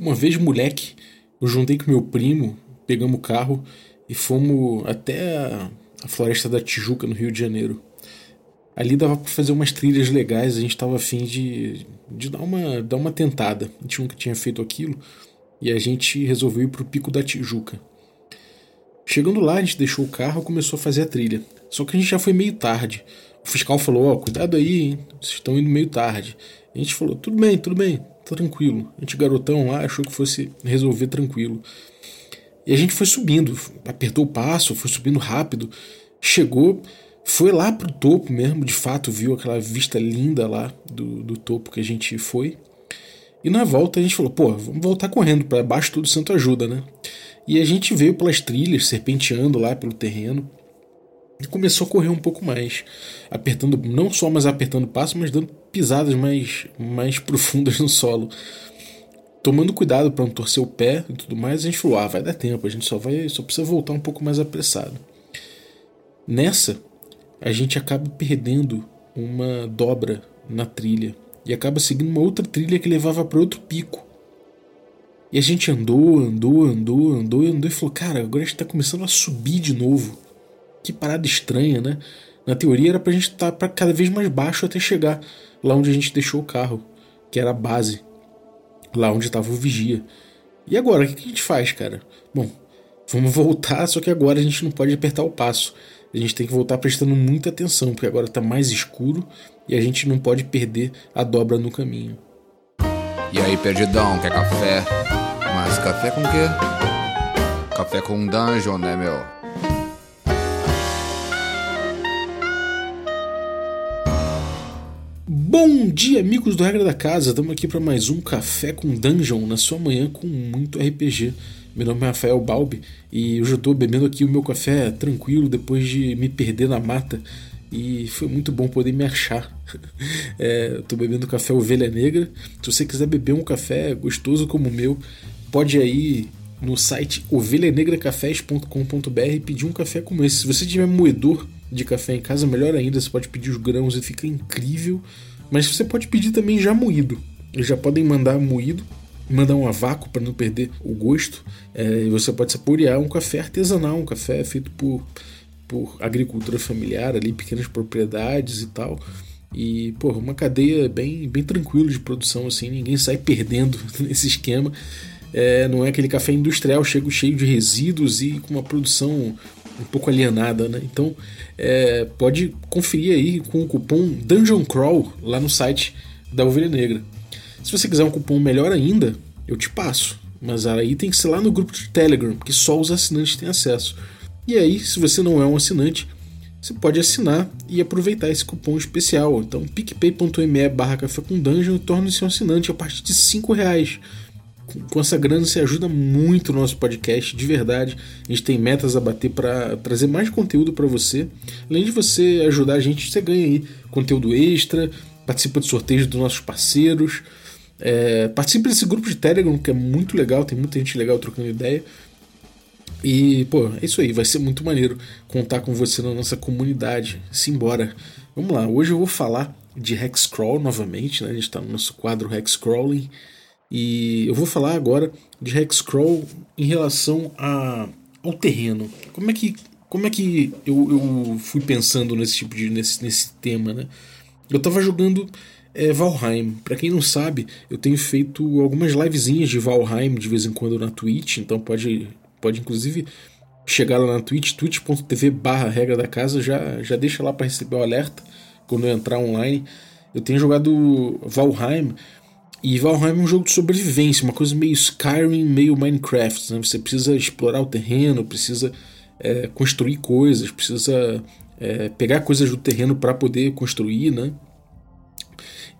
Uma vez, moleque, eu juntei com meu primo, pegamos o carro e fomos até a, Floresta da Tijuca, no Rio de Janeiro. Ali dava para fazer umas trilhas legais, a gente estava afim de, de dar, uma, dar uma tentada. A gente nunca tinha feito aquilo e a gente resolveu ir para o Pico da Tijuca. Chegando lá, a gente deixou o carro e começou a fazer a trilha. Só que a gente já foi meio tarde. O fiscal falou: Ó, oh, cuidado aí, hein? vocês estão indo meio tarde. A gente falou: tudo bem, tudo bem, tranquilo. A gente, garotão lá, achou que fosse resolver tranquilo. E a gente foi subindo, apertou o passo, foi subindo rápido, chegou, foi lá pro topo mesmo, de fato viu aquela vista linda lá do, do topo que a gente foi. E na volta a gente falou, pô, vamos voltar correndo para baixo tudo santo ajuda, né? E a gente veio pelas trilhas, serpenteando lá pelo terreno e começou a correr um pouco mais, apertando não só mais apertando passo, mas dando pisadas mais mais profundas no solo. Tomando cuidado para não torcer o pé e tudo mais, a gente falou: "Ah, vai dar tempo, a gente só vai só precisa voltar um pouco mais apressado". Nessa, a gente acaba perdendo uma dobra na trilha e acaba seguindo uma outra trilha que levava para outro pico. E a gente andou, andou, andou, andou, andou e falou: "Cara, agora a gente está começando a subir de novo". Que parada estranha, né? Na teoria era pra gente estar tá cada vez mais baixo até chegar lá onde a gente deixou o carro, que era a base, lá onde estava o vigia. E agora, o que a gente faz, cara? Bom, vamos voltar, só que agora a gente não pode apertar o passo. A gente tem que voltar prestando muita atenção, porque agora está mais escuro e a gente não pode perder a dobra no caminho. E aí, perdidão, quer café? Mas café com quê? Café com dungeon, né, meu? Bom dia, amigos do Regra da Casa. Estamos aqui para mais um Café com Dungeon na sua manhã com muito RPG. Meu nome é Rafael Balbi e hoje eu estou bebendo aqui o meu café tranquilo depois de me perder na mata e foi muito bom poder me achar. É, Estou bebendo café Ovelha Negra. Se você quiser beber um café gostoso como o meu, pode ir no site ovelhanegracafés.com.br e pedir um café como esse. Se você tiver moedor de café em casa, melhor ainda, você pode pedir os grãos e fica incrível. Mas você pode pedir também já moído. Eles já podem mandar moído, mandar um vácuo para não perder o gosto. É, você pode saborear um café artesanal, um café feito por, por agricultura familiar, ali, pequenas propriedades e tal. E, pô, uma cadeia bem, bem tranquila de produção, assim, ninguém sai perdendo nesse esquema. É, não é aquele café industrial, chega cheio de resíduos e com uma produção um pouco alienada, né? Então é, pode conferir aí com o cupom Dungeon Crawl lá no site da Ovelha Negra. Se você quiser um cupom melhor ainda, eu te passo. Mas aí tem que ser lá no grupo de Telegram, que só os assinantes têm acesso. E aí, se você não é um assinante, você pode assinar e aproveitar esse cupom especial. Então, picpay.me barra café com dungeon e torne-se um assinante a partir de 5 reais com essa grana você ajuda muito o nosso podcast, de verdade. A gente tem metas a bater para trazer mais conteúdo para você. Além de você ajudar a gente, você ganha aí conteúdo extra, participa de sorteios dos nossos parceiros, é, participa desse grupo de Telegram que é muito legal, tem muita gente legal trocando ideia. E, pô, é isso aí, vai ser muito maneiro contar com você na nossa comunidade. Simbora. Vamos lá, hoje eu vou falar de Hexcrawl novamente, né? A gente está no nosso quadro Hexcrawling. E eu vou falar agora de Hexcrawl em relação a, ao terreno. Como é que, como é que eu, eu fui pensando nesse tipo de nesse, nesse tema, né? Eu estava jogando é, Valheim. Para quem não sabe, eu tenho feito algumas livezinhas de Valheim de vez em quando na Twitch, então pode, pode inclusive chegar lá na Twitch, twitch.tv barra regra da casa, já, já deixa lá para receber o alerta quando eu entrar online. Eu tenho jogado Valheim e Valheim é um jogo de sobrevivência, uma coisa meio Skyrim, meio Minecraft. Né? Você precisa explorar o terreno, precisa é, construir coisas, precisa é, pegar coisas do terreno para poder construir, né?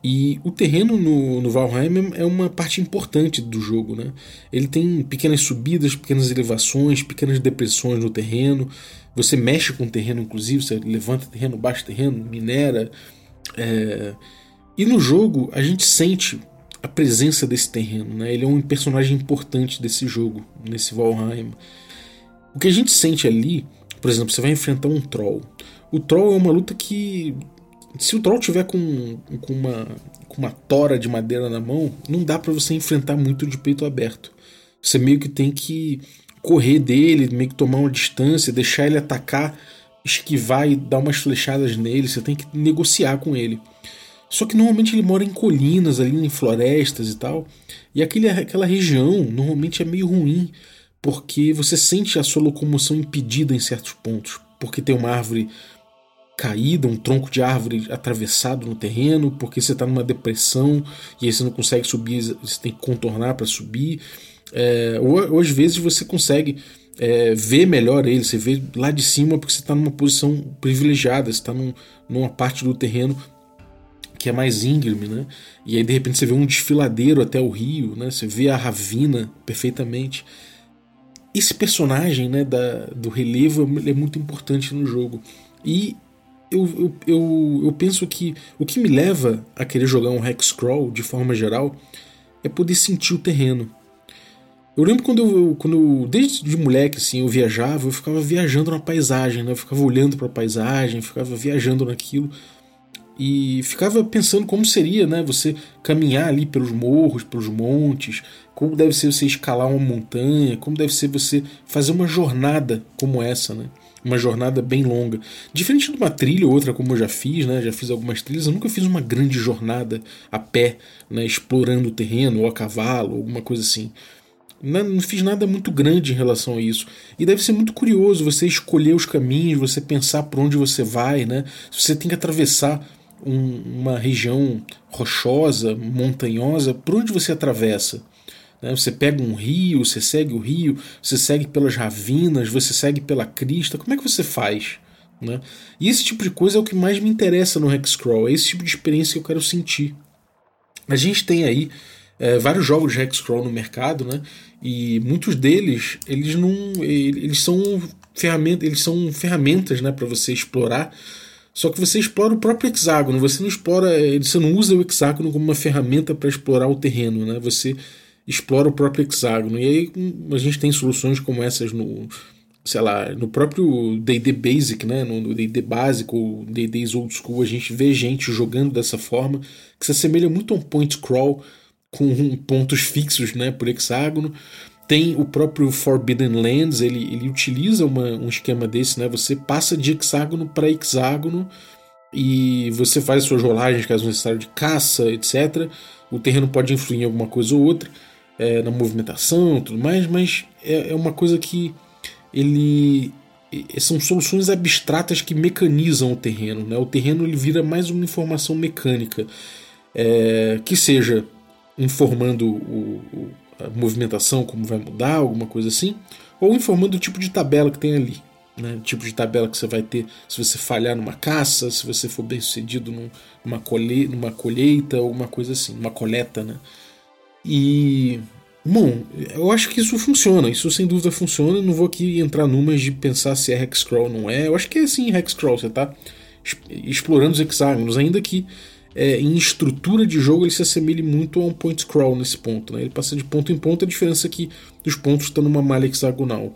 E o terreno no, no Valheim é uma parte importante do jogo, né? Ele tem pequenas subidas, pequenas elevações, pequenas depressões no terreno. Você mexe com o terreno, inclusive, você levanta terreno, baixa terreno, minera. É... E no jogo a gente sente a presença desse terreno. Né? Ele é um personagem importante desse jogo, nesse Valheim. O que a gente sente ali, por exemplo, você vai enfrentar um troll. O troll é uma luta que se o troll tiver com, com, uma, com uma tora de madeira na mão, não dá para você enfrentar muito de peito aberto. Você meio que tem que correr dele, meio que tomar uma distância, deixar ele atacar, esquivar e dar umas flechadas nele. Você tem que negociar com ele. Só que normalmente ele mora em colinas, ali em florestas e tal. E aquele, aquela região normalmente é meio ruim, porque você sente a sua locomoção impedida em certos pontos. Porque tem uma árvore caída, um tronco de árvore atravessado no terreno, porque você está numa depressão e aí você não consegue subir, você tem que contornar para subir. É, ou, ou, às vezes você consegue é, ver melhor ele, você vê lá de cima porque você está numa posição privilegiada, você está num, numa parte do terreno que é mais íngreme, né? E aí de repente você vê um desfiladeiro até o rio, né? Você vê a ravina perfeitamente. Esse personagem, né, da, do relevo é muito importante no jogo. E eu, eu, eu, eu, penso que o que me leva a querer jogar um Hexcrawl de forma geral é poder sentir o terreno. Eu lembro quando eu, quando eu, desde de moleque assim, eu viajava, eu ficava viajando na paisagem, né? Eu ficava olhando para a paisagem, ficava viajando naquilo e ficava pensando como seria, né, você caminhar ali pelos morros, pelos montes, como deve ser você escalar uma montanha, como deve ser você fazer uma jornada como essa, né? uma jornada bem longa. Diferente de uma trilha ou outra, como eu já fiz, né? Já fiz algumas trilhas, eu nunca fiz uma grande jornada a pé, né? Explorando o terreno, ou a cavalo, alguma coisa assim. Não, não fiz nada muito grande em relação a isso. E deve ser muito curioso você escolher os caminhos, você pensar por onde você vai, né? Você tem que atravessar um, uma região rochosa, montanhosa, por onde você atravessa? Né? Você pega um rio, você segue o rio, você segue pelas ravinas, você segue pela crista. Como é que você faz? Né? E esse tipo de coisa é o que mais me interessa no Hexcrawl, é esse tipo de experiência que eu quero sentir. A gente tem aí é, vários jogos de Hexcrawl no mercado, né? E muitos deles, eles não, eles são ferramentas, eles são ferramentas, né, para você explorar. Só que você explora o próprio hexágono, você não explora, você não usa o hexágono como uma ferramenta para explorar o terreno, né? Você explora o próprio hexágono. E aí a gente tem soluções como essas no, sei lá, no próprio D&D Basic, né, no D&D básico ou D&D Old School, a gente vê gente jogando dessa forma, que se assemelha muito a um point crawl com pontos fixos, né, por hexágono. Tem o próprio Forbidden Lands, ele, ele utiliza uma, um esquema desse, né? Você passa de hexágono para hexágono e você faz suas rolagens, caso necessário, de caça, etc. O terreno pode influir em alguma coisa ou outra é, na movimentação e tudo mais, mas é, é uma coisa que ele são soluções abstratas que mecanizam o terreno. Né? O terreno ele vira mais uma informação mecânica, é, que seja informando o, o, movimentação, como vai mudar, alguma coisa assim, ou informando o tipo de tabela que tem ali. Né? Tipo de tabela que você vai ter se você falhar numa caça, se você for bem sucedido numa, colhe numa colheita, ou uma coisa assim, uma coleta. Né? E. Bom, eu acho que isso funciona, isso sem dúvida funciona. Não vou aqui entrar numas de pensar se é Hexcrawl ou não é. Eu acho que é sim Hexcrawl, você está explorando os hexágonos, ainda que é, em estrutura de jogo ele se assemelhe muito a um point scroll nesse ponto. Né? Ele passa de ponto em ponto, a diferença é que os pontos estão numa malha hexagonal.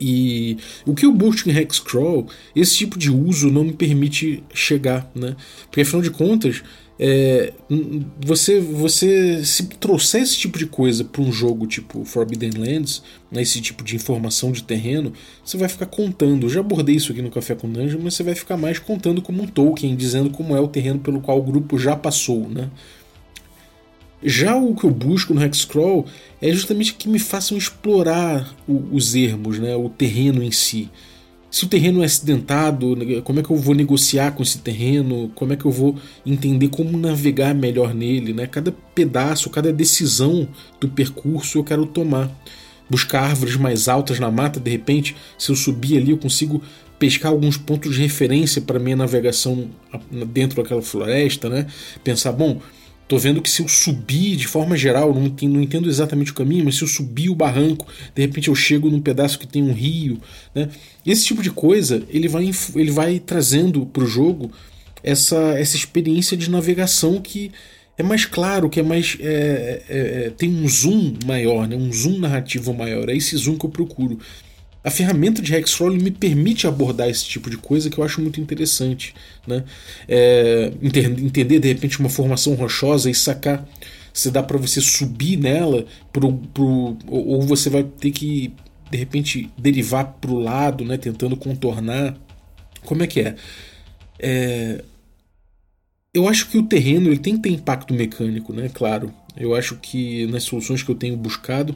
E o que busco em Hexcrawl, esse tipo de uso não me permite chegar, né? Porque afinal de contas, é, você, você se trouxer esse tipo de coisa para um jogo tipo Forbidden Lands, né, esse tipo de informação de terreno, você vai ficar contando. Eu já abordei isso aqui no Café com Dungeon, mas você vai ficar mais contando como um Tolkien, dizendo como é o terreno pelo qual o grupo já passou, né? Já o que eu busco no Hexcrawl é justamente que me façam explorar o, os ermos, né, o terreno em si se o terreno é acidentado, como é que eu vou negociar com esse terreno, como é que eu vou entender como navegar melhor nele, né? Cada pedaço, cada decisão do percurso eu quero tomar. Buscar árvores mais altas na mata, de repente, se eu subir ali, eu consigo pescar alguns pontos de referência para minha navegação dentro daquela floresta, né? Pensar, bom, Tô vendo que se eu subir de forma geral, não entendo, não entendo, exatamente o caminho, mas se eu subir o barranco, de repente eu chego num pedaço que tem um rio, né? Esse tipo de coisa ele vai, ele vai trazendo para o jogo essa, essa experiência de navegação que é mais claro, que é mais é, é, é, tem um zoom maior, né? um zoom narrativo maior. É esse zoom que eu procuro. A ferramenta de Hexcrawl me permite abordar esse tipo de coisa que eu acho muito interessante. Né? É, entender de repente uma formação rochosa e sacar se dá para você subir nela pro, pro, ou você vai ter que de repente derivar para o lado, né, tentando contornar. Como é que é? é? Eu acho que o terreno ele tem que ter impacto mecânico, né? Claro. Eu acho que nas soluções que eu tenho buscado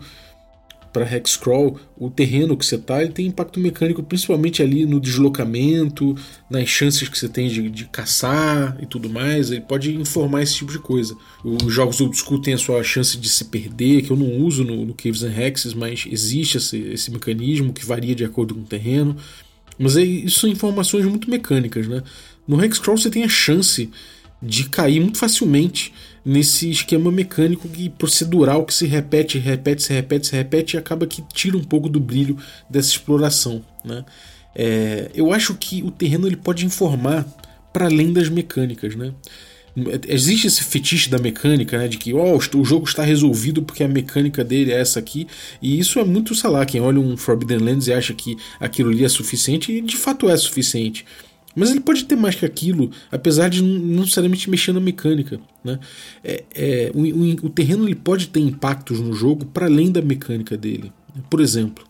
para Hexcrawl, o terreno que você está ele tem impacto mecânico, principalmente ali no deslocamento, nas chances que você tem de, de caçar e tudo mais. Ele pode informar esse tipo de coisa. Os jogos old school têm a sua chance de se perder, que eu não uso no, no Caves and Hexes, mas existe esse, esse mecanismo que varia de acordo com o terreno. Mas é, isso são informações muito mecânicas, né? No Hexcrawl você tem a chance de cair muito facilmente nesse esquema mecânico e procedural que se repete, repete, se repete, se repete e acaba que tira um pouco do brilho dessa exploração. Né? É, eu acho que o terreno ele pode informar para além das mecânicas. Né? Existe esse fetiche da mecânica, né, de que oh, o jogo está resolvido porque a mecânica dele é essa aqui, e isso é muito, sei lá, quem olha um Forbidden Lands e acha que aquilo ali é suficiente, e de fato é suficiente. Mas ele pode ter mais que aquilo, apesar de não necessariamente mexer na mecânica. Né? É, é, o, o, o, terreno ele pode ter impactos no jogo para além da mecânica dele. Por exemplo,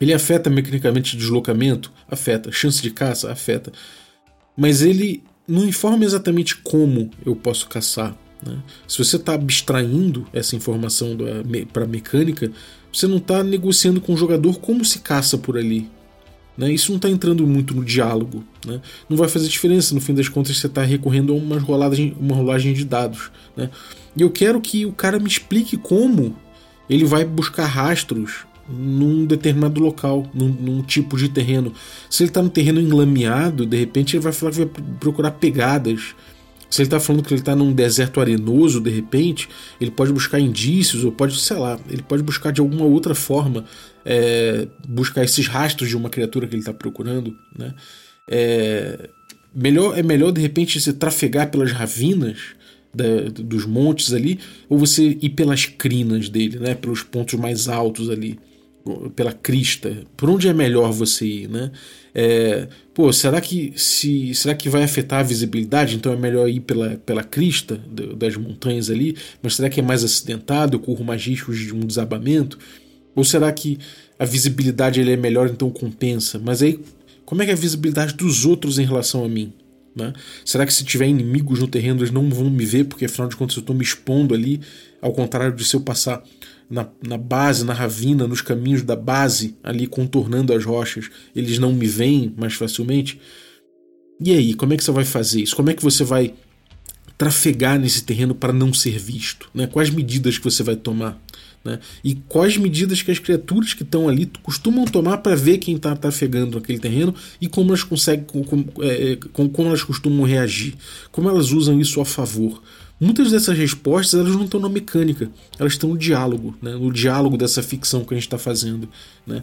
ele afeta mecanicamente deslocamento? Afeta. Chance de caça? Afeta. Mas ele não informa exatamente como eu posso caçar. Né? Se você está abstraindo essa informação para a mecânica, você não está negociando com o jogador como se caça por ali. Né? Isso não está entrando muito no diálogo. Né? Não vai fazer diferença, no fim das contas, você está recorrendo a uma rolagem, uma rolagem de dados. Né? E eu quero que o cara me explique como ele vai buscar rastros num determinado local, num, num tipo de terreno. Se ele está no terreno enlameado, de repente ele vai falar que vai procurar pegadas se ele está falando que ele está num deserto arenoso, de repente, ele pode buscar indícios, ou pode, sei lá, ele pode buscar de alguma outra forma, é, buscar esses rastros de uma criatura que ele está procurando. Né? É, melhor, é melhor, de repente, você trafegar pelas ravinas da, dos montes ali, ou você ir pelas crinas dele, né? pelos pontos mais altos ali pela crista. Por onde é melhor você ir, né? É, pô, será que se será que vai afetar a visibilidade? Então é melhor ir pela, pela crista das montanhas ali. Mas será que é mais acidentado? Eu corro mais riscos de um desabamento? Ou será que a visibilidade ele é melhor, então compensa? Mas aí, como é que é a visibilidade dos outros em relação a mim? Né? Será que se tiver inimigos no terreno eles não vão me ver porque afinal de contas eu estou me expondo ali, ao contrário de se eu passar na, na base, na ravina, nos caminhos da base, ali contornando as rochas, eles não me veem mais facilmente. E aí, como é que você vai fazer isso? Como é que você vai trafegar nesse terreno para não ser visto? Né? Quais medidas que você vai tomar? Né? E quais medidas que as criaturas que estão ali costumam tomar para ver quem está trafegando naquele terreno e como elas conseguem, como, é, como, como elas costumam reagir, como elas usam isso a favor. Muitas dessas respostas elas não estão na mecânica, elas estão no diálogo, né? no diálogo dessa ficção que a gente está fazendo. Né?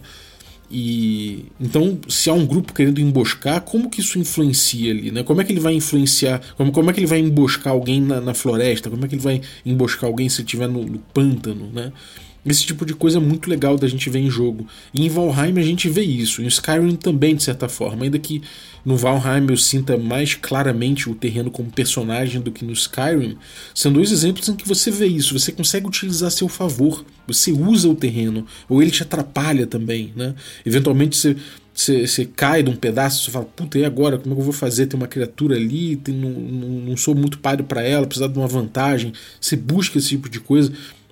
E então, se há um grupo querendo emboscar, como que isso influencia ali? Né? Como é que ele vai influenciar? Como, como é que ele vai emboscar alguém na, na floresta? Como é que ele vai emboscar alguém se estiver no, no pântano? Né? Esse tipo de coisa é muito legal da gente ver em jogo. E em Valheim a gente vê isso, em Skyrim também, de certa forma. Ainda que no Valheim eu sinta mais claramente o terreno como personagem do que no Skyrim, são dois exemplos em que você vê isso. Você consegue utilizar a seu favor. Você usa o terreno, ou ele te atrapalha também. Né? Eventualmente você, você, você cai de um pedaço e fala: Puta, e agora? Como é que eu vou fazer? Tem uma criatura ali, tem, não, não, não sou muito páreo para ela, precisa de uma vantagem. Você busca esse tipo de coisa.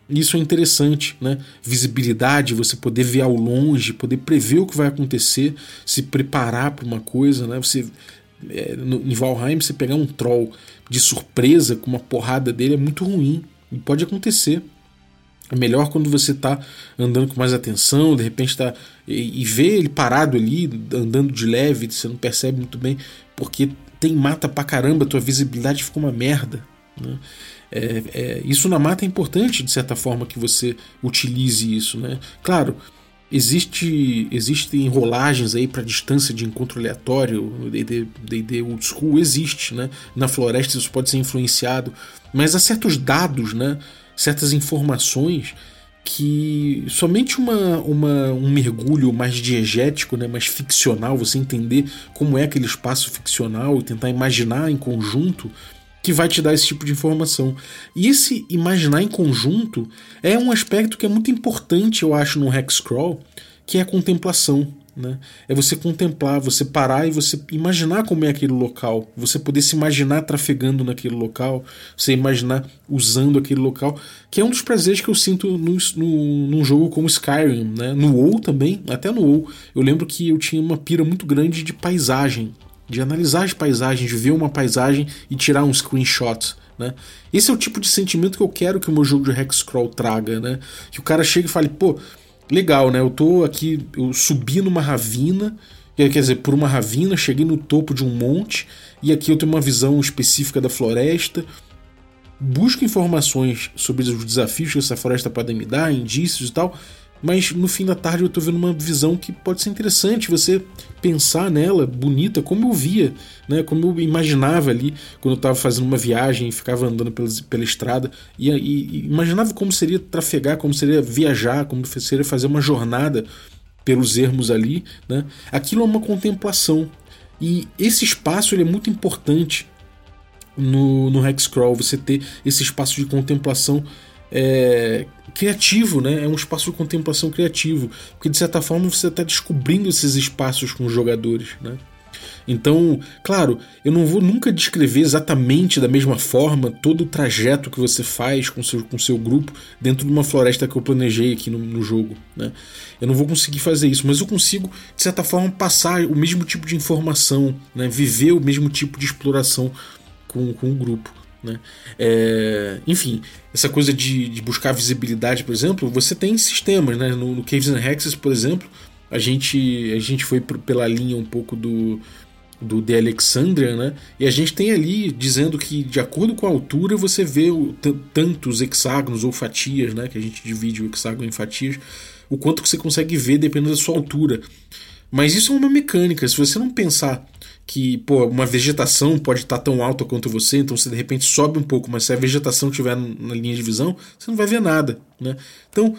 Isso é interessante, né? Visibilidade, você poder ver ao longe, poder prever o que vai acontecer, se preparar para uma coisa, né? Você é, no, em Valheim, você pegar um troll de surpresa com uma porrada dele é muito ruim e pode acontecer. É melhor quando você está andando com mais atenção, de repente tá e, e vê ele parado ali, andando de leve, você não percebe muito bem, porque tem mata pra caramba, tua visibilidade fica uma merda. Né? É, é, isso na mata é importante, de certa forma, que você utilize isso. Né? Claro, existe existem enrolagens aí para distância de encontro aleatório no D&D Old School, existe. Né? Na floresta isso pode ser influenciado, mas há certos dados, né? certas informações que somente uma, uma, um mergulho mais diegético, né, mais ficcional, você entender como é aquele espaço ficcional e tentar imaginar em conjunto, que vai te dar esse tipo de informação. E esse imaginar em conjunto é um aspecto que é muito importante, eu acho, no Hexcrawl, que é a contemplação. Né? É você contemplar, você parar e você imaginar como é aquele local, você poder se imaginar trafegando naquele local, você imaginar usando aquele local, que é um dos prazeres que eu sinto no, no, num jogo como Skyrim, né? no WoW também, até no WoW. Eu lembro que eu tinha uma pira muito grande de paisagem, de analisar as paisagens, de ver uma paisagem e tirar um screenshot. Né? Esse é o tipo de sentimento que eu quero que o meu jogo de Hexcrawl traga, né? Que o cara chegue e fale, pô, legal, né? Eu tô aqui, eu subi numa ravina, quer dizer, por uma ravina, cheguei no topo de um monte, e aqui eu tenho uma visão específica da floresta. Busco informações sobre os desafios que essa floresta pode me dar, indícios e tal, mas no fim da tarde eu tô vendo uma visão que pode ser interessante você pensar nela, bonita, como eu via, né? como eu imaginava ali quando eu estava fazendo uma viagem e ficava andando pela, pela estrada, e, e, e, imaginava como seria trafegar, como seria viajar, como seria fazer uma jornada pelos ermos ali. Né? Aquilo é uma contemplação. E esse espaço ele é muito importante no, no Hexcrawl, você ter esse espaço de contemplação é, criativo, né? É um espaço de contemplação criativo, porque de certa forma você está descobrindo esses espaços com os jogadores, né? Então, claro, eu não vou nunca descrever exatamente da mesma forma todo o trajeto que você faz com seu, com seu grupo dentro de uma floresta que eu planejei aqui no, no jogo. Né? Eu não vou conseguir fazer isso, mas eu consigo, de certa forma, passar o mesmo tipo de informação, né? viver o mesmo tipo de exploração com, com o grupo. Né? É, enfim, essa coisa de, de, buscar visibilidade, por exemplo, você tem sistemas. Né? No, no Caves and Hexes, por exemplo, a gente, a gente foi pela linha um pouco do, do The Alexandria, né? E a gente tem ali dizendo que, de acordo com a altura, você vê o, tantos hexágonos ou fatias, né? Que a gente divide o hexágono em fatias, o quanto que você consegue ver dependendo da sua altura. Mas isso é uma mecânica. Se você não pensar que pô, uma vegetação pode estar tão alta quanto você, então você de repente sobe um pouco, mas se a vegetação estiver na linha de visão, você não vai ver nada. Né? Então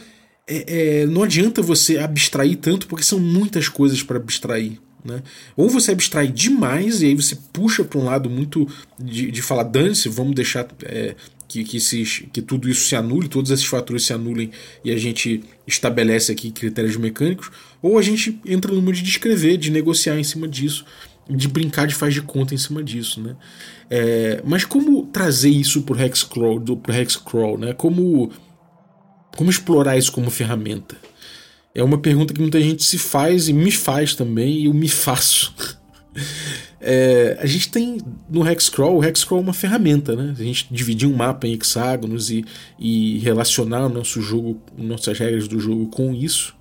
é, é, não adianta você abstrair tanto, porque são muitas coisas para abstrair. Né? Ou você abstrai demais e aí você puxa para um lado muito de, de falar, dane-se, vamos deixar é, que, que, esses, que tudo isso se anule, todos esses fatores se anulem e a gente estabelece aqui critérios mecânicos, ou a gente entra no mundo de descrever, de negociar em cima disso de brincar de faz de conta em cima disso, né? É, mas como trazer isso pro Hexcrawl, do, pro Hexcrawl, né? Como, como explorar isso como ferramenta? É uma pergunta que muita gente se faz e me faz também, e eu me faço. É, a gente tem no Hexcrawl, o Hexcrawl é uma ferramenta, né? A gente dividir um mapa em hexágonos e, e relacionar o nosso jogo, nossas regras do jogo com isso.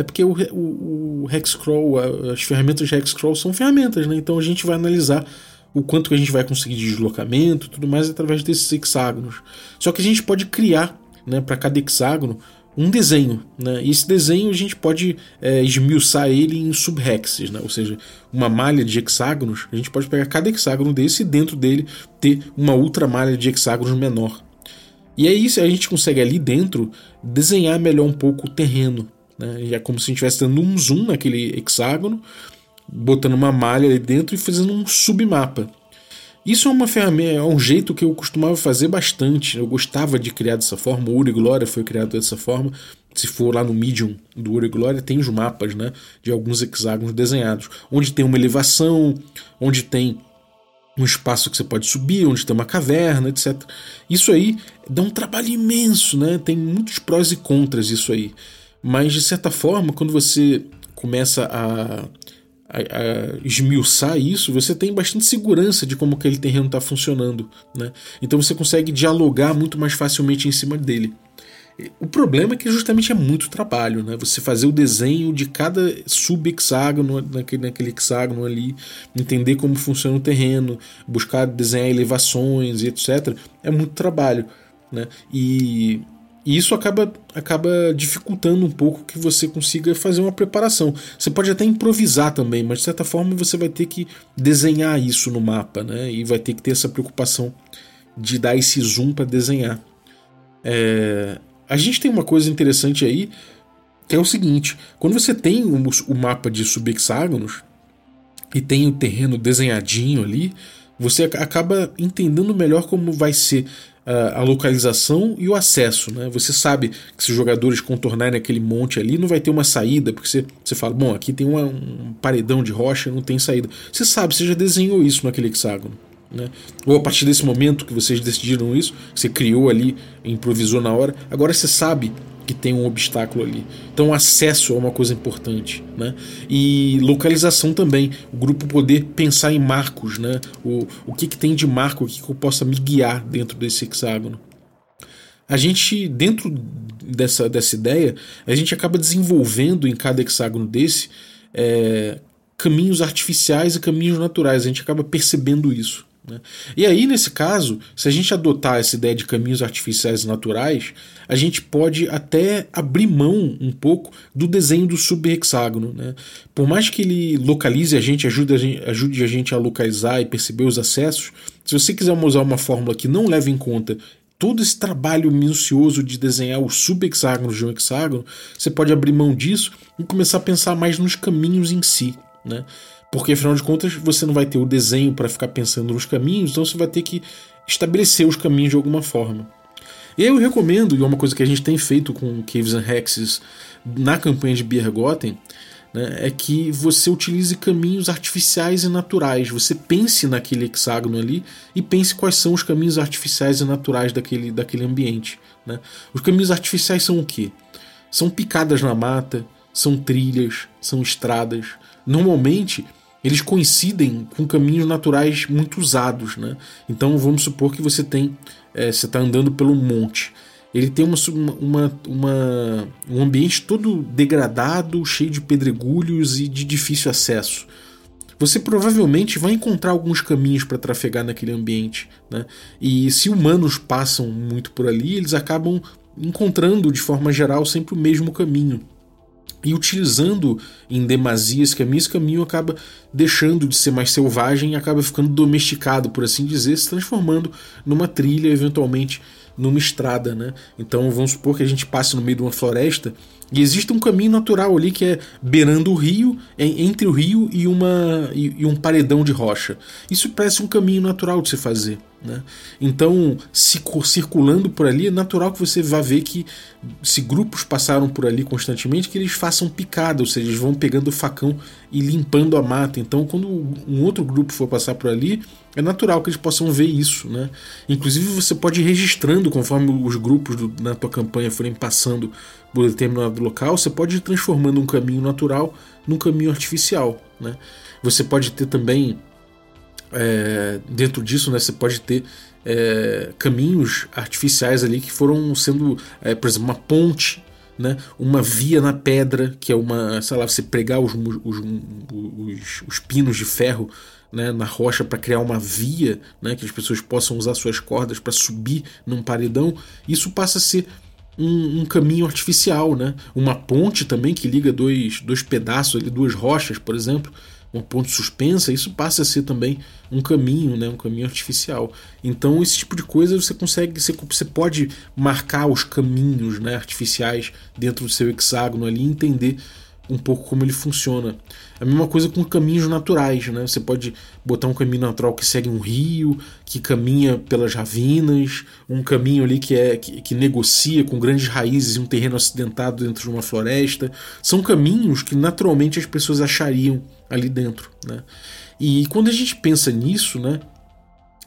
É porque o, o, o Hexcrawl, as ferramentas de Hexcrawl são ferramentas, né? Então a gente vai analisar o quanto que a gente vai conseguir de deslocamento tudo mais através desses hexágonos. Só que a gente pode criar, né, para cada hexágono, um desenho, né? E esse desenho a gente pode é, esmiuçar ele em subhexes, né? Ou seja, uma malha de hexágonos, a gente pode pegar cada hexágono desse e dentro dele ter uma outra malha de hexágonos menor. E aí a gente consegue ali dentro desenhar melhor um pouco o terreno, né? É como se a gente estivesse dando um zoom naquele hexágono, botando uma malha ali dentro e fazendo um submapa. Isso é uma ferramenta, é um jeito que eu costumava fazer bastante. Eu gostava de criar dessa forma. O Uri Glória foi criado dessa forma. Se for lá no Medium do Uri Glória, tem os mapas né, de alguns hexágonos desenhados, onde tem uma elevação, onde tem um espaço que você pode subir, onde tem uma caverna, etc. Isso aí dá um trabalho imenso, né? Tem muitos prós e contras isso aí. Mas, de certa forma, quando você começa a, a, a esmiuçar isso, você tem bastante segurança de como aquele terreno está funcionando. Né? Então você consegue dialogar muito mais facilmente em cima dele. O problema é que justamente é muito trabalho, né? Você fazer o desenho de cada sub-hexágono naquele, naquele hexágono ali, entender como funciona o terreno, buscar desenhar elevações e etc. É muito trabalho, né? E e isso acaba, acaba dificultando um pouco que você consiga fazer uma preparação. Você pode até improvisar também, mas de certa forma você vai ter que desenhar isso no mapa, né? E vai ter que ter essa preocupação de dar esse zoom para desenhar. É... a gente tem uma coisa interessante aí, que é o seguinte: quando você tem o, mapa de subhexágonos e tem o terreno desenhadinho ali, você acaba entendendo melhor como vai ser a localização e o acesso. Né? Você sabe que se os jogadores contornarem aquele monte ali, não vai ter uma saída, porque você, você fala, bom, aqui tem uma, um paredão de rocha, não tem saída. Você sabe, você já desenhou isso naquele hexágono. Né? Ou a partir desse momento que vocês decidiram isso, você criou ali, improvisou na hora, agora você sabe que tem um obstáculo ali. Então, acesso é uma coisa importante, né? E localização também. O grupo poder pensar em marcos, né? O, o que, que tem de marco, o que, que eu possa me guiar dentro desse hexágono. A gente, dentro dessa, dessa ideia, a gente acaba desenvolvendo em cada hexágono desse é, caminhos artificiais e caminhos naturais. A gente acaba percebendo isso. Né? E aí, nesse caso, se a gente adotar essa ideia de caminhos artificiais naturais, a gente pode até abrir mão um pouco do desenho do subhexágono. Né? Por mais que ele localize a gente, ajude a gente, ajude a gente a localizar e perceber os acessos, se você quiser usar uma fórmula que não leve em conta todo esse trabalho minucioso de desenhar os subhexágonos de um hexágono, você pode abrir mão disso e começar a pensar mais nos caminhos em si. Né? Porque afinal de contas você não vai ter o desenho para ficar pensando nos caminhos, então você vai ter que estabelecer os caminhos de alguma forma. Eu recomendo, e é uma coisa que a gente tem feito com Caves and Hexes na campanha de Biergoten, né, é que você utilize caminhos artificiais e naturais. Você pense naquele hexágono ali e pense quais são os caminhos artificiais e naturais daquele, daquele ambiente. Né? Os caminhos artificiais são o quê? São picadas na mata, são trilhas, são estradas. Normalmente eles coincidem com caminhos naturais muito usados, né? Então vamos supor que você tem, é, você está andando pelo monte, ele tem uma, uma, uma, um ambiente todo degradado, cheio de pedregulhos e de difícil acesso. Você provavelmente vai encontrar alguns caminhos para trafegar naquele ambiente, né? E se humanos passam muito por ali, eles acabam encontrando de forma geral sempre o mesmo caminho e utilizando em demasia esse caminho, esse caminho acaba deixando de ser mais selvagem e acaba ficando domesticado, por assim dizer, se transformando numa trilha, eventualmente numa estrada, né? Então vamos supor que a gente passe no meio de uma floresta e existe um caminho natural ali que é beirando o rio, entre o rio e, uma, e, e um paredão de rocha. Isso parece um caminho natural de se fazer. Né? Então, se circulando por ali, é natural que você vá ver que se grupos passaram por ali constantemente, que eles façam picada, ou seja, eles vão pegando o facão e limpando a mata. Então, quando um outro grupo for passar por ali, é natural que eles possam ver isso. Né? Inclusive, você pode ir registrando conforme os grupos do, na tua campanha forem passando por determinado local, você pode ir transformando um caminho natural num caminho artificial. Né? Você pode ter também é, dentro disso, né, você pode ter é, caminhos artificiais ali que foram sendo, é, por exemplo, uma ponte, né, uma via na pedra, que é uma, sei lá, você pregar os, os, os, os pinos de ferro né, na rocha para criar uma via, né, que as pessoas possam usar suas cordas para subir num paredão, isso passa a ser um, um, caminho artificial, né? Uma ponte também que liga dois, dois pedaços ali, duas rochas, por exemplo, uma ponte suspensa, isso passa a ser também um caminho, né, um caminho artificial. Então esse tipo de coisa você consegue, você, você pode marcar os caminhos, né, artificiais dentro do seu hexágono ali, e entender um pouco como ele funciona. A mesma coisa com caminhos naturais, né? Você pode botar um caminho natural que segue um rio, que caminha pelas ravinas, um caminho ali que é que, que negocia com grandes raízes em um terreno acidentado dentro de uma floresta. São caminhos que naturalmente as pessoas achariam ali dentro, né? E quando a gente pensa nisso, né?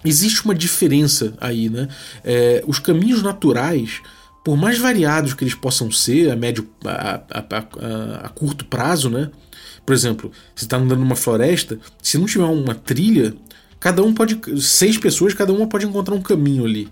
Existe uma diferença aí, né? É, os caminhos naturais por mais variados que eles possam ser a médio a, a, a, a curto prazo, né? Por exemplo, se está andando numa floresta, se não tiver uma trilha, cada um pode seis pessoas, cada uma pode encontrar um caminho ali.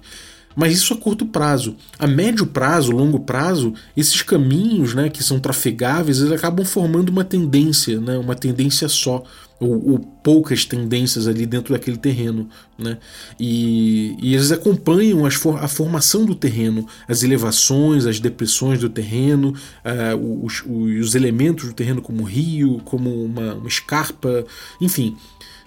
Mas isso a curto prazo. A médio prazo, longo prazo, esses caminhos, né, que são trafegáveis, eles acabam formando uma tendência, né, uma tendência só ou, ou, poucas tendências ali dentro daquele terreno. Né? E, e eles acompanham for, a formação do terreno, as elevações, as depressões do terreno, uh, os, os, elementos do terreno, como rio, como uma, uma escarpa, enfim.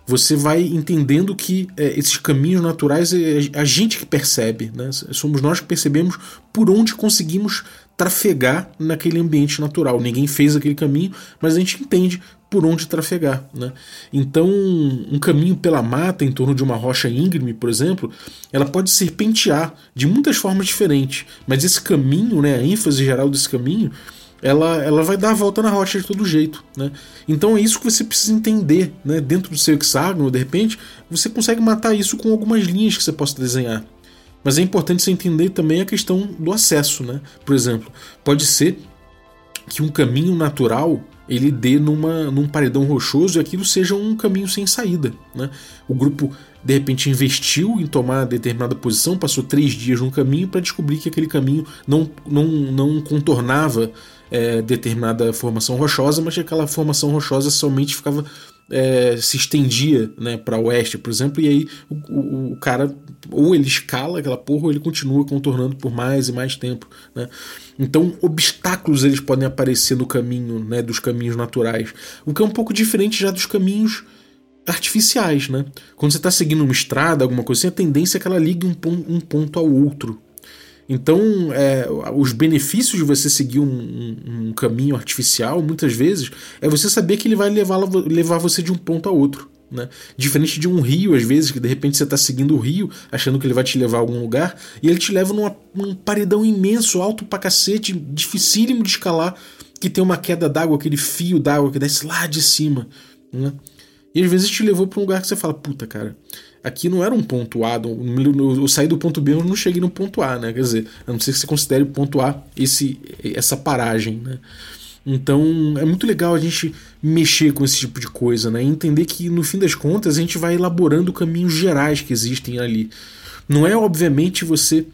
Você vai entendendo que é, esses caminhos naturais é a gente que percebe, né? somos nós que percebemos por onde conseguimos trafegar naquele ambiente natural. Ninguém fez aquele caminho, mas a gente entende por onde trafegar. Né? Então, um caminho pela mata em torno de uma rocha íngreme, por exemplo, ela pode serpentear de muitas formas diferentes, mas esse caminho, né, a ênfase geral desse caminho, ela, ela vai dar a volta na rocha de todo jeito. Né? Então é isso que você precisa entender. Né? Dentro do seu hexágono, de repente, você consegue matar isso com algumas linhas que você possa desenhar. Mas é importante você entender também a questão do acesso. Né? Por exemplo, pode ser que um caminho natural ele dê numa, num paredão rochoso e aquilo seja um caminho sem saída. Né? O grupo de repente investiu em tomar determinada posição, passou três dias num caminho para descobrir que aquele caminho não, não, não contornava é, determinada formação rochosa, mas que aquela formação rochosa somente ficava é, se estendia né, para oeste, por exemplo, e aí o, o, o, cara ou ele escala aquela porra ou ele continua contornando por mais e mais tempo. Né? Então, obstáculos eles podem aparecer no caminho né, dos caminhos naturais, o que é um pouco diferente já dos caminhos artificiais. Né? Quando você está seguindo uma estrada, alguma coisa assim, a tendência é que ela ligue um, um ponto ao outro. Então, é, os benefícios de você seguir um, um, um, caminho artificial, muitas vezes, é você saber que ele vai levar, levar você de um ponto a outro. Né? Diferente de um rio, às vezes, que de repente você está seguindo o rio, achando que ele vai te levar a algum lugar, e ele te leva numa, num paredão imenso, alto pra cacete, dificílimo de escalar, que tem uma queda d'água, aquele fio d'água que desce lá de cima. Né? E às vezes te levou para um lugar que você fala, puta, cara, aqui não era um ponto A. Eu saí do ponto B, eu não cheguei no ponto A, né? Quer dizer, a não ser que você considere o ponto A esse, essa paragem, né? Então é muito legal a gente mexer com esse tipo de coisa, né? E entender que no fim das contas a gente vai elaborando caminhos gerais que existem ali. Não é obviamente você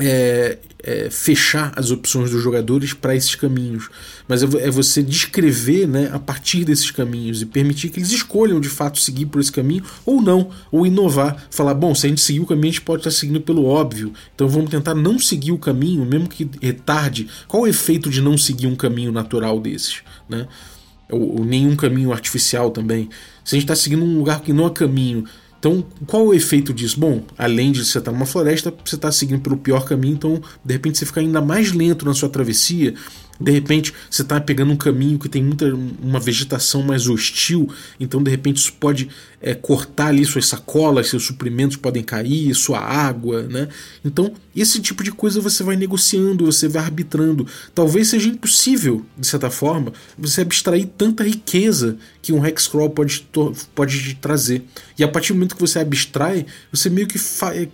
é, é, fechar as opções dos jogadores para esses caminhos, mas é, é, você descrever né, a partir desses caminhos e permitir que eles escolham de fato seguir por esse caminho ou não, ou inovar, falar: bom, se a gente seguir o caminho, a gente pode estar seguindo pelo óbvio, então vamos tentar não seguir o caminho, mesmo que retarde. Qual o efeito de não seguir um caminho natural desses? Né? Ou, ou nenhum caminho artificial também. Se a gente está seguindo um lugar que não é caminho então, qual o efeito disso? Bom, além de você estar numa floresta, você está seguindo pelo pior caminho, então de repente você fica ainda mais lento na sua travessia, de repente você está pegando um caminho que tem muita uma vegetação mais hostil, então de repente isso pode é, cortar ali suas sacolas, seus suprimentos podem cair, sua água, né? Então esse tipo de coisa você vai negociando, você vai arbitrando. Talvez seja impossível, de certa forma, você abstrair tanta riqueza que um hexcrawl pode, pode te trazer. E a partir do momento que você abstrai, você meio que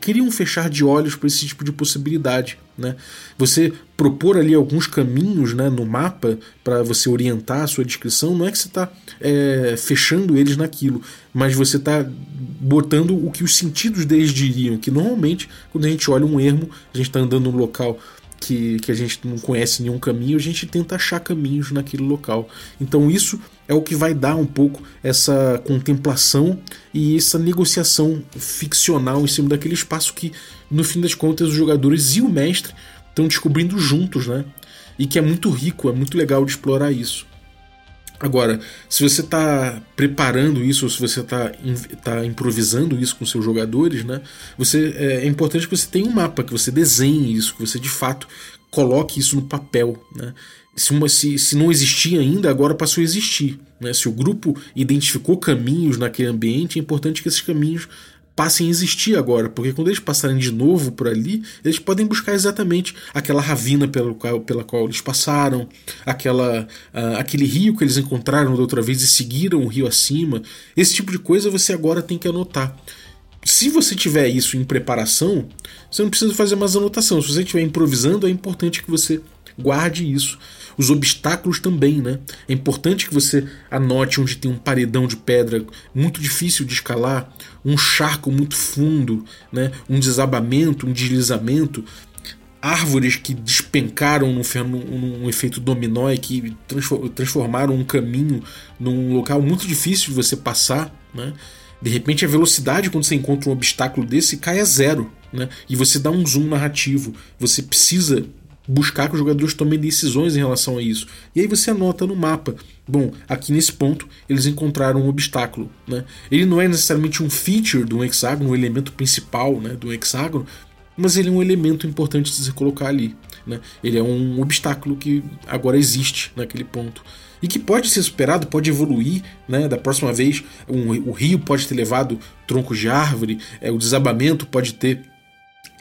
cria um fechar de olhos para esse tipo de possibilidade. Né? Você propor ali alguns caminhos né, no mapa para você orientar a sua descrição, não é que você está é, fechando eles naquilo, mas você está botando o que os sentidos deles diriam, que normalmente, quando a gente olha um ermo, a gente está andando num local que, que a gente não conhece nenhum caminho, a gente tenta achar caminhos naquele local. Então isso é o que vai dar um pouco essa contemplação e essa negociação ficcional em cima daquele espaço que, no fim das contas, os jogadores e o mestre estão descobrindo juntos, né? E que é muito rico, é muito legal de explorar isso. Agora, se você está preparando isso, ou se você está tá improvisando isso com seus jogadores, né, você, é, é, importante que você tenha um mapa, que você desenhe isso, que você de fato coloque isso no papel. Né? Se, uma, se, se não existia ainda, agora passou a existir. Né? Se o grupo identificou caminhos naquele ambiente, é importante que esses caminhos passem a existir agora, porque quando eles passarem de novo por ali, eles podem buscar exatamente aquela ravina pela qual, pela qual eles passaram, aquela, uh, aquele rio que eles encontraram da outra vez e seguiram o rio acima. Esse tipo de coisa você agora tem que anotar. Se você tiver isso em preparação, você não precisa fazer mais anotação. Se você estiver improvisando, é importante que você guarde isso os obstáculos também, né? É importante que você anote onde tem um paredão de pedra muito difícil de escalar, um charco muito fundo, né? Um desabamento, um deslizamento, árvores que despencaram num, num, num efeito dominó e que transformaram um caminho num local muito difícil de você passar, né? De repente a velocidade quando você encontra um obstáculo desse cai a zero, né? E você dá um zoom narrativo. Você precisa buscar que os jogadores tomem decisões em relação a isso. E aí você anota no mapa. Bom, aqui nesse ponto eles encontraram um obstáculo. Né? Ele não é necessariamente um feature do hexágono, um elemento principal né, do hexágono, mas ele é um elemento importante de se colocar ali. Né? Ele é um obstáculo que agora existe naquele ponto e que pode ser superado, pode evoluir, né? Da próxima vez, um, o rio pode ter levado troncos de árvore, é, o desabamento pode ter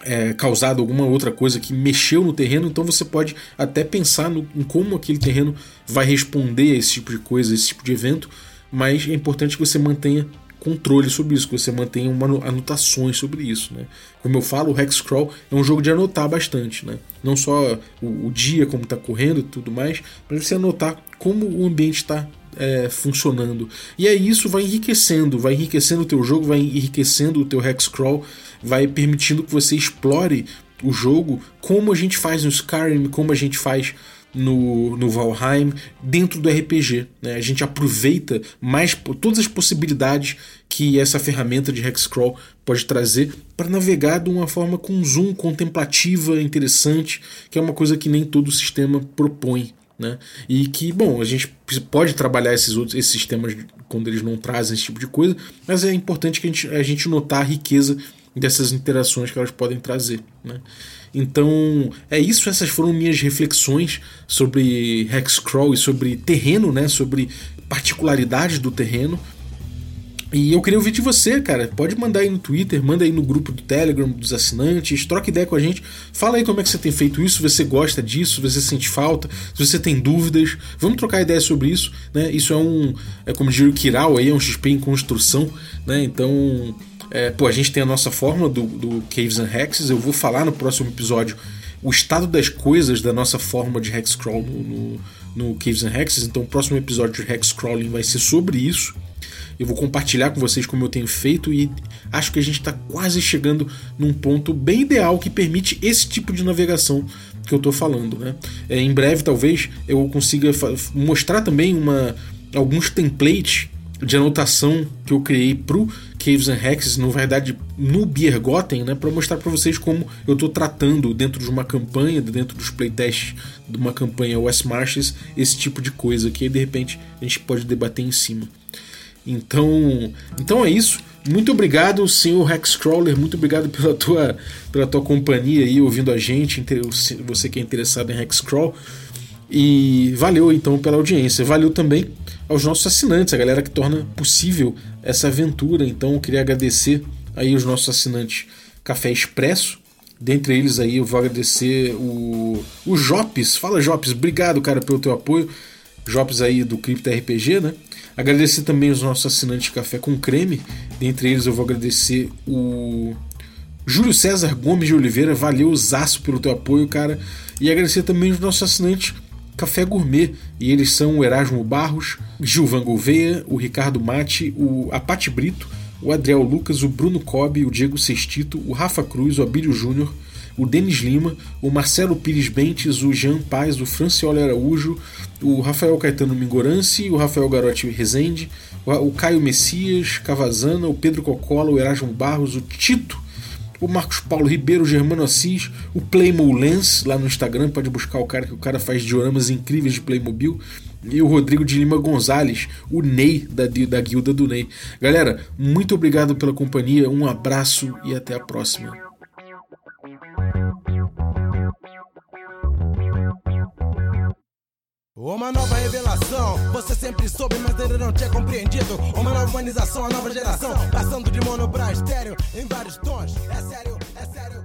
é, causado alguma outra coisa que mexeu no terreno, então você pode até pensar no, em como aquele terreno vai responder a esse tipo de coisa, esse tipo de evento, mas é importante que você mantenha controle sobre isso, que você mantenha uma anotações sobre isso. Né? Como eu falo, o Hexcrawl é um jogo de anotar bastante, né? não só o, o dia, como está correndo e tudo mais, mas você anotar como o ambiente está é, funcionando. E aí isso vai enriquecendo, vai enriquecendo o teu jogo, vai enriquecendo o teu Hexcrawl, vai permitindo que você explore o jogo como a gente faz no Skyrim, como a gente faz no, no Valheim dentro do RPG. Né? A gente aproveita mais todas as possibilidades que essa ferramenta de Hexcrawl pode trazer para navegar de uma forma com zoom contemplativa, interessante, que é uma coisa que nem todo sistema propõe. Né? E que, bom, a gente pode trabalhar esses outros esses sistemas quando eles não trazem esse tipo de coisa, mas é importante que a gente, a gente notar a riqueza dessas interações que elas podem trazer. Né? Então, é isso, essas foram minhas reflexões sobre Hexcrawl e sobre terreno, né? Sobre particularidades do terreno. E eu queria ouvir de você, cara. Pode mandar aí no Twitter, manda aí no grupo do Telegram dos assinantes, troca ideia com a gente. Fala aí como é que você tem feito isso, se você gosta disso, se você sente falta, se você tem dúvidas. Vamos trocar ideia sobre isso, né? Isso é um, é como diria o Kiral aí, é um XP em construção, né? Então, é, pô, a gente tem a nossa fórmula do, do Caves and Hexes. Eu vou falar no próximo episódio o estado das coisas da nossa fórmula de Hexcrawl no, no, no Caves and Hexes. Então, o próximo episódio de Hexcrawling vai ser sobre isso. Eu vou compartilhar com vocês como eu tenho feito e acho que a gente está quase chegando num ponto bem ideal que permite esse tipo de navegação que eu estou falando. Né? É, em breve, talvez, eu consiga mostrar também uma, alguns templates de anotação que eu criei pro Caves and Hexes, na verdade no Biergotten, né, para mostrar para vocês como eu estou tratando dentro de uma campanha, dentro dos playtests de uma campanha West Marches, esse tipo de coisa que de repente a gente pode debater em cima. Então, então é isso. Muito obrigado, senhor Hexcrawler, muito obrigado pela tua, pela tua companhia aí, ouvindo a gente, você que é interessado em Hexcrawl. E valeu então pela audiência. Valeu também aos nossos assinantes, a galera que torna possível essa aventura. Então eu queria agradecer aí os nossos assinantes Café Expresso. Dentre eles aí eu vou agradecer o, o Jopes. Fala Jopes, obrigado cara pelo teu apoio. Jopes aí do Cripto RPG, né? Agradecer também os nossos assinantes Café com Creme. Dentre eles eu vou agradecer o Júlio César Gomes de Oliveira. Valeu, Zaço, pelo teu apoio, cara. E agradecer também os nossos assinantes Café Gourmet, e eles são o Erasmo Barros, Gilvan Gouveia, o Ricardo Mate, o Apate Brito, o Adriel Lucas, o Bruno Cobb, o Diego Sestito, o Rafa Cruz, o Abílio Júnior, o Denis Lima, o Marcelo Pires Bentes, o Jean Paz, o Franciolo Araújo, o Rafael Caetano Mingorance, o Rafael Garotti Rezende, o Caio Messias, Cavazana, o Pedro Cocola, o Erasmo Barros, o Tito, o Marcos Paulo Ribeiro, o Germano Assis, o Playmo Lens lá no Instagram, pode buscar o cara que o cara faz dioramas incríveis de Playmobil. E o Rodrigo de Lima Gonzalez, o Ney da, da guilda do Ney. Galera, muito obrigado pela companhia, um abraço e até a próxima. Uma nova revelação, você sempre soube, mas ainda não tinha compreendido. Uma nova humanização, a nova geração, passando de mono pra estéreo em vários tons. É sério, é sério.